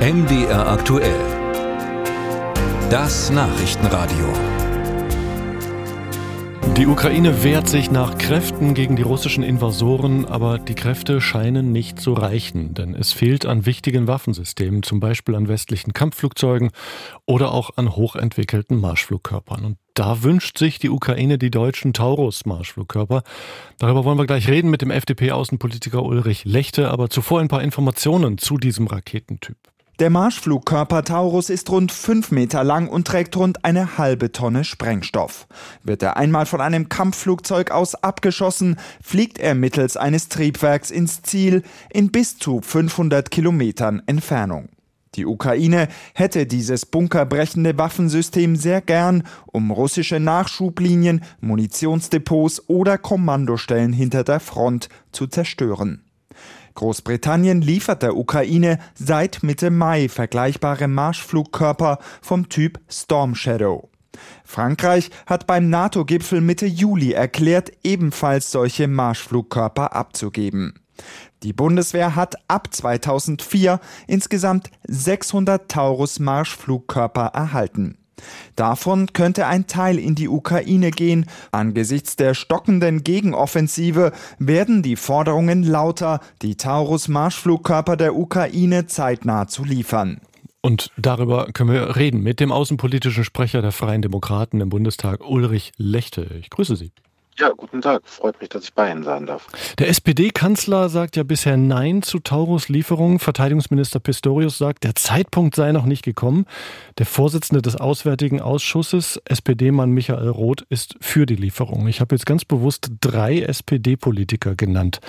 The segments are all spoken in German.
MDR aktuell. Das Nachrichtenradio. Die Ukraine wehrt sich nach Kräften gegen die russischen Invasoren, aber die Kräfte scheinen nicht zu reichen, denn es fehlt an wichtigen Waffensystemen, zum Beispiel an westlichen Kampfflugzeugen oder auch an hochentwickelten Marschflugkörpern. Und da wünscht sich die Ukraine die deutschen Taurus-Marschflugkörper. Darüber wollen wir gleich reden mit dem FDP-Außenpolitiker Ulrich Lechte, aber zuvor ein paar Informationen zu diesem Raketentyp. Der Marschflugkörper Taurus ist rund fünf Meter lang und trägt rund eine halbe Tonne Sprengstoff. Wird er einmal von einem Kampfflugzeug aus abgeschossen, fliegt er mittels eines Triebwerks ins Ziel in bis zu 500 Kilometern Entfernung. Die Ukraine hätte dieses bunkerbrechende Waffensystem sehr gern, um russische Nachschublinien, Munitionsdepots oder Kommandostellen hinter der Front zu zerstören. Großbritannien liefert der Ukraine seit Mitte Mai vergleichbare Marschflugkörper vom Typ Storm Shadow. Frankreich hat beim NATO-Gipfel Mitte Juli erklärt, ebenfalls solche Marschflugkörper abzugeben. Die Bundeswehr hat ab 2004 insgesamt 600 Taurus Marschflugkörper erhalten. Davon könnte ein Teil in die Ukraine gehen. Angesichts der stockenden Gegenoffensive werden die Forderungen lauter, die Taurus-Marschflugkörper der Ukraine zeitnah zu liefern. Und darüber können wir reden mit dem außenpolitischen Sprecher der Freien Demokraten im Bundestag, Ulrich Lechte. Ich grüße Sie. Ja, guten Tag. Freut mich, dass ich bei Ihnen sein darf. Der SPD-Kanzler sagt ja bisher Nein zu Taurus-Lieferungen. Verteidigungsminister Pistorius sagt, der Zeitpunkt sei noch nicht gekommen. Der Vorsitzende des Auswärtigen Ausschusses, SPD-Mann Michael Roth, ist für die Lieferung. Ich habe jetzt ganz bewusst drei SPD-Politiker genannt.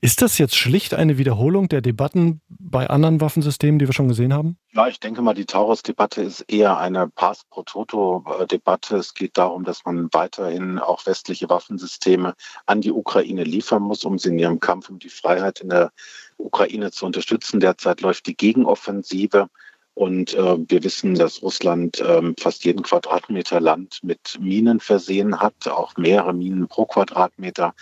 Ist das jetzt schlicht eine Wiederholung der Debatten bei anderen Waffensystemen, die wir schon gesehen haben? Ja, ich denke mal, die Taurus-Debatte ist eher eine Pass pro Toto-Debatte. Es geht darum, dass man weiterhin auch westliche Waffensysteme an die Ukraine liefern muss, um sie in ihrem Kampf um die Freiheit in der Ukraine zu unterstützen. Derzeit läuft die Gegenoffensive. Und äh, wir wissen, dass Russland äh, fast jeden Quadratmeter Land mit Minen versehen hat, auch mehrere Minen pro Quadratmeter.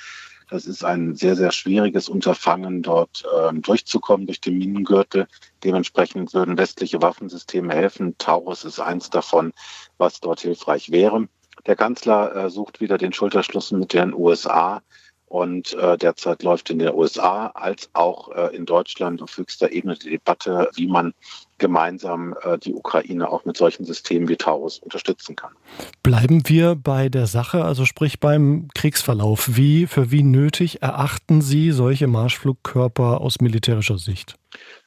Das ist ein sehr, sehr schwieriges Unterfangen, dort äh, durchzukommen durch den Minengürtel. Dementsprechend würden westliche Waffensysteme helfen. Taurus ist eins davon, was dort hilfreich wäre. Der Kanzler äh, sucht wieder den Schulterschluss mit den USA. Und äh, derzeit läuft in den USA als auch äh, in Deutschland auf höchster Ebene die Debatte, wie man gemeinsam äh, die Ukraine auch mit solchen Systemen wie Taurus unterstützen kann. Bleiben wir bei der Sache, also sprich beim Kriegsverlauf. Wie, für wie nötig erachten Sie solche Marschflugkörper aus militärischer Sicht?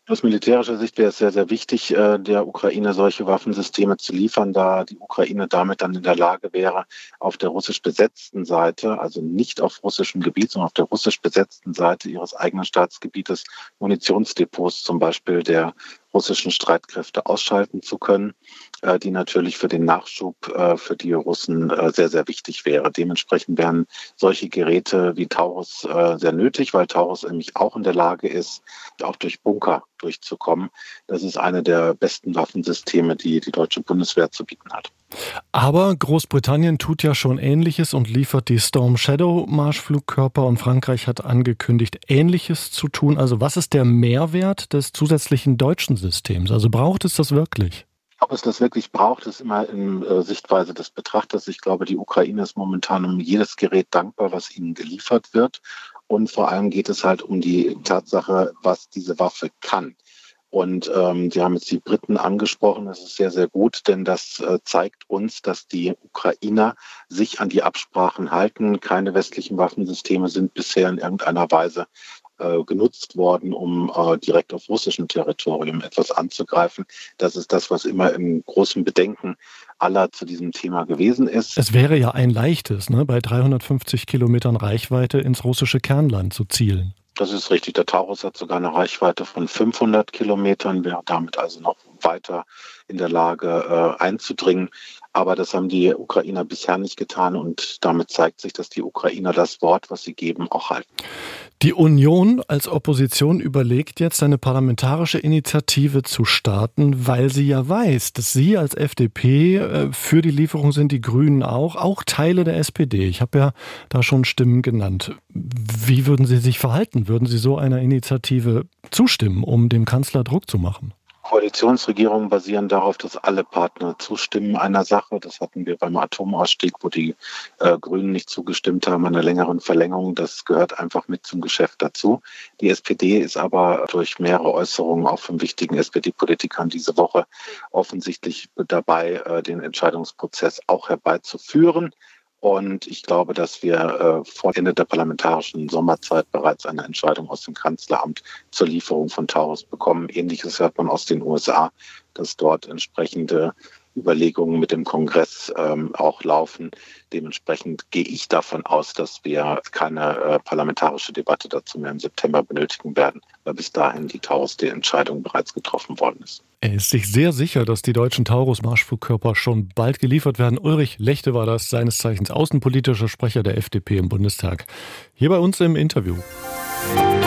Aus militärischer Sicht wäre es sehr, sehr wichtig, äh, der Ukraine solche Waffensysteme zu liefern, da die Ukraine damit dann in der Lage wäre, auf der russisch besetzten Seite, also nicht auf russischem Gebiet, sondern auf der russisch besetzten Seite ihres eigenen Staatsgebietes Munitionsdepots zum Beispiel der russischen Streitkräfte ausschalten zu können, äh, die natürlich für den Nachschub äh, für die Russen äh, sehr, sehr wichtig wäre. Dementsprechend wären solche Geräte wie Taurus sehr nötig, weil Taurus nämlich auch in der Lage ist, auch durch Bunker durchzukommen. Das ist eine der besten Waffensysteme, die die deutsche Bundeswehr zu bieten hat. Aber Großbritannien tut ja schon Ähnliches und liefert die Storm Shadow Marschflugkörper und Frankreich hat angekündigt, Ähnliches zu tun. Also was ist der Mehrwert des zusätzlichen deutschen Systems? Also braucht es das wirklich? Ob es das wirklich braucht, ist immer in äh, Sichtweise des Betrachters. Ich glaube, die Ukraine ist momentan um jedes Gerät dankbar, was ihnen geliefert wird. Und vor allem geht es halt um die Tatsache, was diese Waffe kann. Und ähm, Sie haben jetzt die Briten angesprochen. Das ist sehr, sehr gut, denn das äh, zeigt uns, dass die Ukrainer sich an die Absprachen halten. Keine westlichen Waffensysteme sind bisher in irgendeiner Weise äh, genutzt worden, um äh, direkt auf russischem Territorium etwas anzugreifen. Das ist das, was immer im großen Bedenken aller zu diesem Thema gewesen ist. Es wäre ja ein leichtes, ne, bei 350 Kilometern Reichweite ins russische Kernland zu zielen. Das ist richtig. Der Taurus hat sogar eine Reichweite von 500 Kilometern, wäre damit also noch weiter in der Lage äh, einzudringen. Aber das haben die Ukrainer bisher nicht getan und damit zeigt sich, dass die Ukrainer das Wort, was sie geben, auch halten. Die Union als Opposition überlegt jetzt eine parlamentarische Initiative zu starten, weil sie ja weiß, dass Sie als FDP äh, für die Lieferung sind, die Grünen auch, auch Teile der SPD. Ich habe ja da schon Stimmen genannt. Wie würden Sie sich verhalten? Würden Sie so einer Initiative zustimmen, um dem Kanzler Druck zu machen? Koalitionsregierungen basieren darauf, dass alle Partner zustimmen einer Sache. Das hatten wir beim Atomausstieg, wo die äh, Grünen nicht zugestimmt haben, einer längeren Verlängerung. Das gehört einfach mit zum Geschäft dazu. Die SPD ist aber durch mehrere Äußerungen auch von wichtigen SPD-Politikern diese Woche offensichtlich dabei, äh, den Entscheidungsprozess auch herbeizuführen. Und ich glaube, dass wir äh, vor Ende der parlamentarischen Sommerzeit bereits eine Entscheidung aus dem Kanzleramt zur Lieferung von Taurus bekommen. Ähnliches hört man aus den USA, dass dort entsprechende Überlegungen mit dem Kongress ähm, auch laufen. Dementsprechend gehe ich davon aus, dass wir keine äh, parlamentarische Debatte dazu mehr im September benötigen werden, weil bis dahin die Taurus-Entscheidung bereits getroffen worden ist. Er ist sich sehr sicher, dass die deutschen Taurus-Marschflugkörper schon bald geliefert werden. Ulrich Lechte war das, seines Zeichens außenpolitischer Sprecher der FDP im Bundestag. Hier bei uns im Interview. Musik